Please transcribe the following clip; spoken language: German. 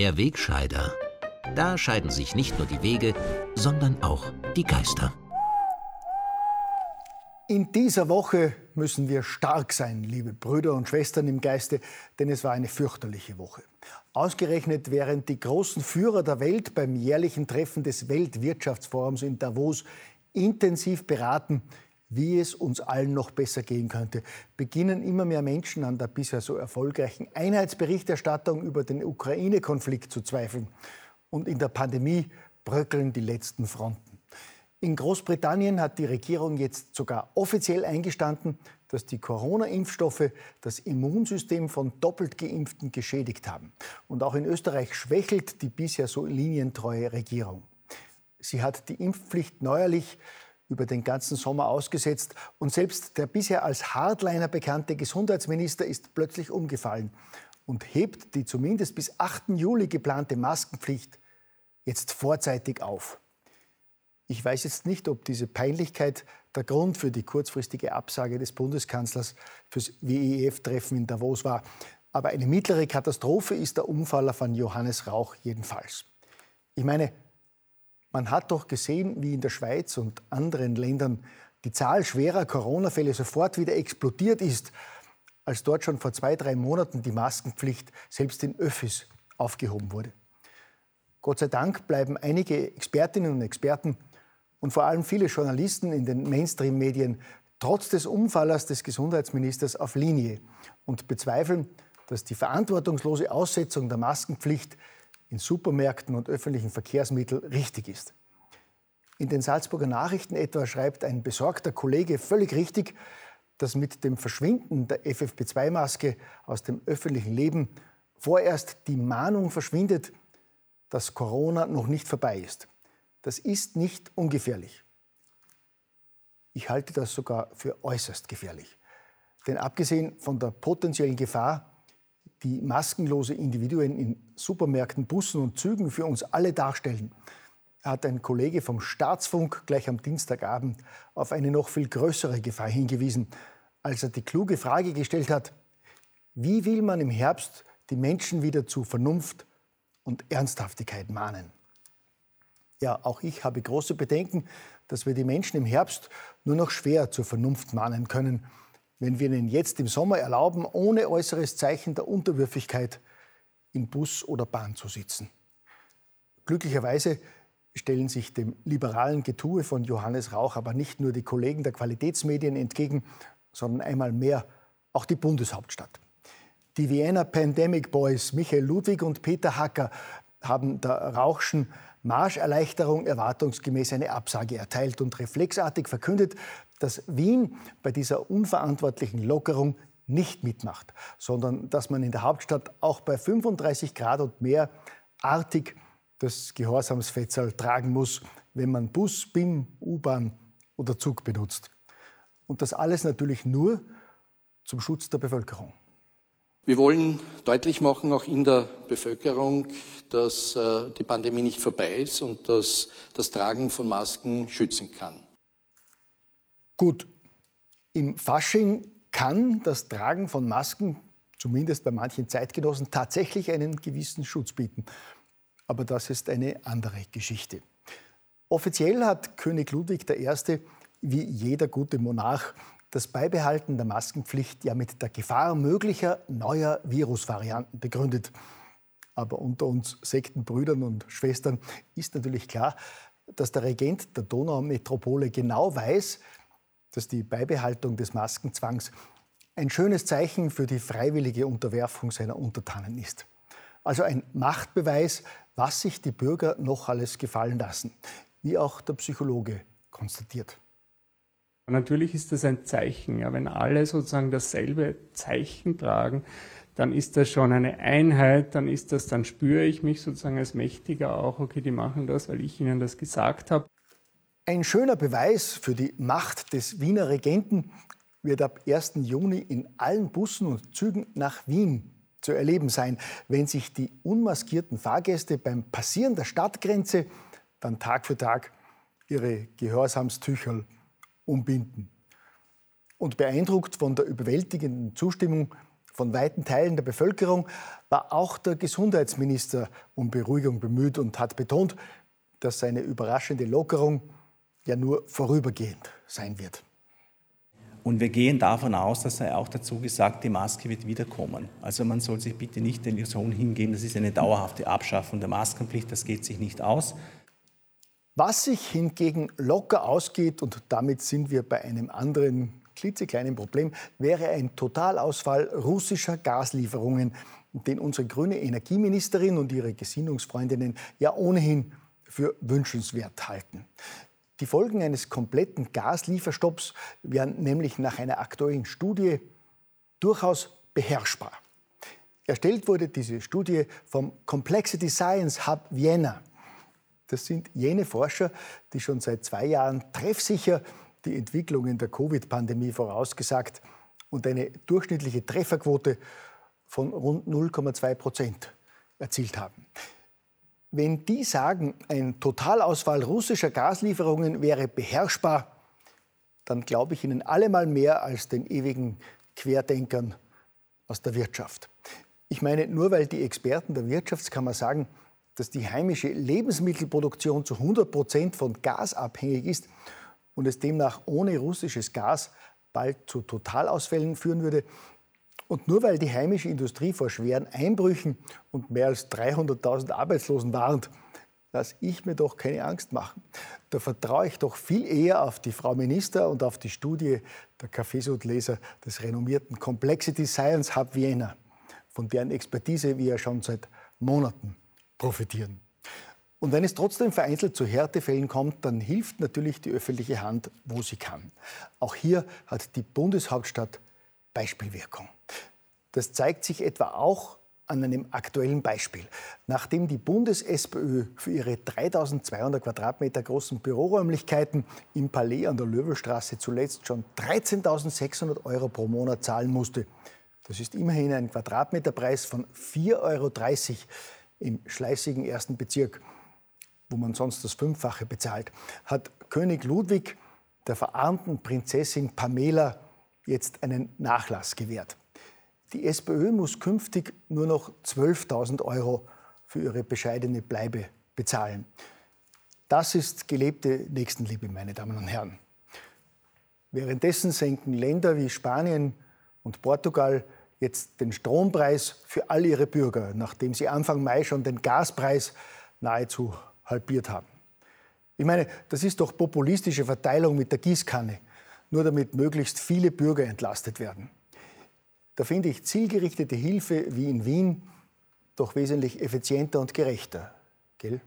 Der Wegscheider. Da scheiden sich nicht nur die Wege, sondern auch die Geister. In dieser Woche müssen wir stark sein, liebe Brüder und Schwestern im Geiste, denn es war eine fürchterliche Woche. Ausgerechnet während die großen Führer der Welt beim jährlichen Treffen des Weltwirtschaftsforums in Davos intensiv beraten, wie es uns allen noch besser gehen könnte, beginnen immer mehr Menschen an der bisher so erfolgreichen Einheitsberichterstattung über den Ukraine-Konflikt zu zweifeln. Und in der Pandemie bröckeln die letzten Fronten. In Großbritannien hat die Regierung jetzt sogar offiziell eingestanden, dass die Corona-Impfstoffe das Immunsystem von doppelt Geimpften geschädigt haben. Und auch in Österreich schwächelt die bisher so linientreue Regierung. Sie hat die Impfpflicht neuerlich über den ganzen Sommer ausgesetzt und selbst der bisher als Hardliner bekannte Gesundheitsminister ist plötzlich umgefallen und hebt die zumindest bis 8. Juli geplante Maskenpflicht jetzt vorzeitig auf. Ich weiß jetzt nicht, ob diese Peinlichkeit der Grund für die kurzfristige Absage des Bundeskanzlers fürs WEF-Treffen in Davos war. Aber eine mittlere Katastrophe ist der Unfall von Johannes Rauch jedenfalls. Ich meine, man hat doch gesehen, wie in der Schweiz und anderen Ländern die Zahl schwerer Corona-Fälle sofort wieder explodiert ist, als dort schon vor zwei, drei Monaten die Maskenpflicht selbst in Öffis aufgehoben wurde. Gott sei Dank bleiben einige Expertinnen und Experten und vor allem viele Journalisten in den Mainstream-Medien trotz des Umfallers des Gesundheitsministers auf Linie und bezweifeln, dass die verantwortungslose Aussetzung der Maskenpflicht in Supermärkten und öffentlichen Verkehrsmitteln richtig ist. In den Salzburger Nachrichten etwa schreibt ein besorgter Kollege völlig richtig, dass mit dem Verschwinden der FFP2-Maske aus dem öffentlichen Leben vorerst die Mahnung verschwindet, dass Corona noch nicht vorbei ist. Das ist nicht ungefährlich. Ich halte das sogar für äußerst gefährlich. Denn abgesehen von der potenziellen Gefahr, die maskenlose Individuen in Supermärkten, Bussen und Zügen für uns alle darstellen, hat ein Kollege vom Staatsfunk gleich am Dienstagabend auf eine noch viel größere Gefahr hingewiesen, als er die kluge Frage gestellt hat, wie will man im Herbst die Menschen wieder zu Vernunft und Ernsthaftigkeit mahnen? Ja, auch ich habe große Bedenken, dass wir die Menschen im Herbst nur noch schwer zur Vernunft mahnen können wenn wir ihnen jetzt im Sommer erlauben, ohne äußeres Zeichen der Unterwürfigkeit in Bus oder Bahn zu sitzen. Glücklicherweise stellen sich dem liberalen Getue von Johannes Rauch aber nicht nur die Kollegen der Qualitätsmedien entgegen, sondern einmal mehr auch die Bundeshauptstadt. Die Vienna Pandemic Boys Michael Ludwig und Peter Hacker haben der Rauchschen Marscherleichterung erwartungsgemäß eine Absage erteilt und reflexartig verkündet, dass Wien bei dieser unverantwortlichen Lockerung nicht mitmacht, sondern dass man in der Hauptstadt auch bei 35 Grad und mehr artig das Gehorsamsfetzal tragen muss, wenn man Bus, BIM, U-Bahn oder Zug benutzt. Und das alles natürlich nur zum Schutz der Bevölkerung. Wir wollen deutlich machen, auch in der Bevölkerung, dass äh, die Pandemie nicht vorbei ist und dass das Tragen von Masken schützen kann. Gut, im Fasching kann das Tragen von Masken, zumindest bei manchen Zeitgenossen, tatsächlich einen gewissen Schutz bieten. Aber das ist eine andere Geschichte. Offiziell hat König Ludwig I., wie jeder gute Monarch, das Beibehalten der Maskenpflicht ja mit der Gefahr möglicher neuer Virusvarianten begründet. Aber unter uns Sektenbrüdern und Schwestern ist natürlich klar, dass der Regent der Donaumetropole genau weiß, dass die Beibehaltung des Maskenzwangs ein schönes Zeichen für die freiwillige Unterwerfung seiner Untertanen ist. Also ein Machtbeweis, was sich die Bürger noch alles gefallen lassen, wie auch der Psychologe konstatiert. Natürlich ist das ein Zeichen. Ja, wenn alle sozusagen dasselbe Zeichen tragen, dann ist das schon eine Einheit, dann ist das, dann spüre ich mich sozusagen als Mächtiger auch, okay, die machen das, weil ich ihnen das gesagt habe. Ein schöner Beweis für die Macht des Wiener Regenten wird ab 1. Juni in allen Bussen und Zügen nach Wien zu erleben sein, wenn sich die unmaskierten Fahrgäste beim Passieren der Stadtgrenze dann Tag für Tag ihre Gehorsamstücher umbinden. Und beeindruckt von der überwältigenden Zustimmung von weiten Teilen der Bevölkerung war auch der Gesundheitsminister um Beruhigung bemüht und hat betont, dass seine überraschende Lockerung ja nur vorübergehend sein wird. Und wir gehen davon aus, dass er auch dazu gesagt, die Maske wird wiederkommen. Also man soll sich bitte nicht der Illusion hingeben, das ist eine dauerhafte Abschaffung der Maskenpflicht, das geht sich nicht aus. Was sich hingegen locker ausgeht, und damit sind wir bei einem anderen klitzekleinen Problem, wäre ein Totalausfall russischer Gaslieferungen, den unsere grüne Energieministerin und ihre Gesinnungsfreundinnen ja ohnehin für wünschenswert halten. Die Folgen eines kompletten Gaslieferstopps wären nämlich nach einer aktuellen Studie durchaus beherrschbar. Erstellt wurde diese Studie vom Complexity Science Hub Vienna. Das sind jene Forscher, die schon seit zwei Jahren treffsicher die Entwicklungen der Covid-Pandemie vorausgesagt und eine durchschnittliche Trefferquote von rund 0,2 Prozent erzielt haben. Wenn die sagen, ein Totalausfall russischer Gaslieferungen wäre beherrschbar, dann glaube ich ihnen allemal mehr als den ewigen Querdenkern aus der Wirtschaft. Ich meine, nur weil die Experten der Wirtschaftskammer sagen, dass die heimische Lebensmittelproduktion zu 100 Prozent von Gas abhängig ist und es demnach ohne russisches Gas bald zu Totalausfällen führen würde, und nur weil die heimische Industrie vor schweren Einbrüchen und mehr als 300.000 Arbeitslosen warnt, lasse ich mir doch keine Angst machen. Da vertraue ich doch viel eher auf die Frau Minister und auf die Studie der Kaffeesudleser des renommierten Complexity Science Hub Vienna, von deren Expertise wir ja schon seit Monaten profitieren. Und wenn es trotzdem vereinzelt zu Härtefällen kommt, dann hilft natürlich die öffentliche Hand, wo sie kann. Auch hier hat die Bundeshauptstadt Beispielwirkung. Das zeigt sich etwa auch an einem aktuellen Beispiel. Nachdem die Bundes-SPÖ für ihre 3200 Quadratmeter großen Büroräumlichkeiten im Palais an der Löwelstraße zuletzt schon 13.600 Euro pro Monat zahlen musste, das ist immerhin ein Quadratmeterpreis von 4,30 Euro im schleißigen ersten Bezirk, wo man sonst das Fünffache bezahlt, hat König Ludwig der verarmten Prinzessin Pamela jetzt einen Nachlass gewährt. Die SPÖ muss künftig nur noch 12.000 Euro für ihre bescheidene Bleibe bezahlen. Das ist gelebte Nächstenliebe, meine Damen und Herren. Währenddessen senken Länder wie Spanien und Portugal jetzt den Strompreis für all ihre Bürger, nachdem sie Anfang Mai schon den Gaspreis nahezu halbiert haben. Ich meine, das ist doch populistische Verteilung mit der Gießkanne, nur damit möglichst viele Bürger entlastet werden. Da finde ich zielgerichtete Hilfe wie in Wien doch wesentlich effizienter und gerechter. Gell?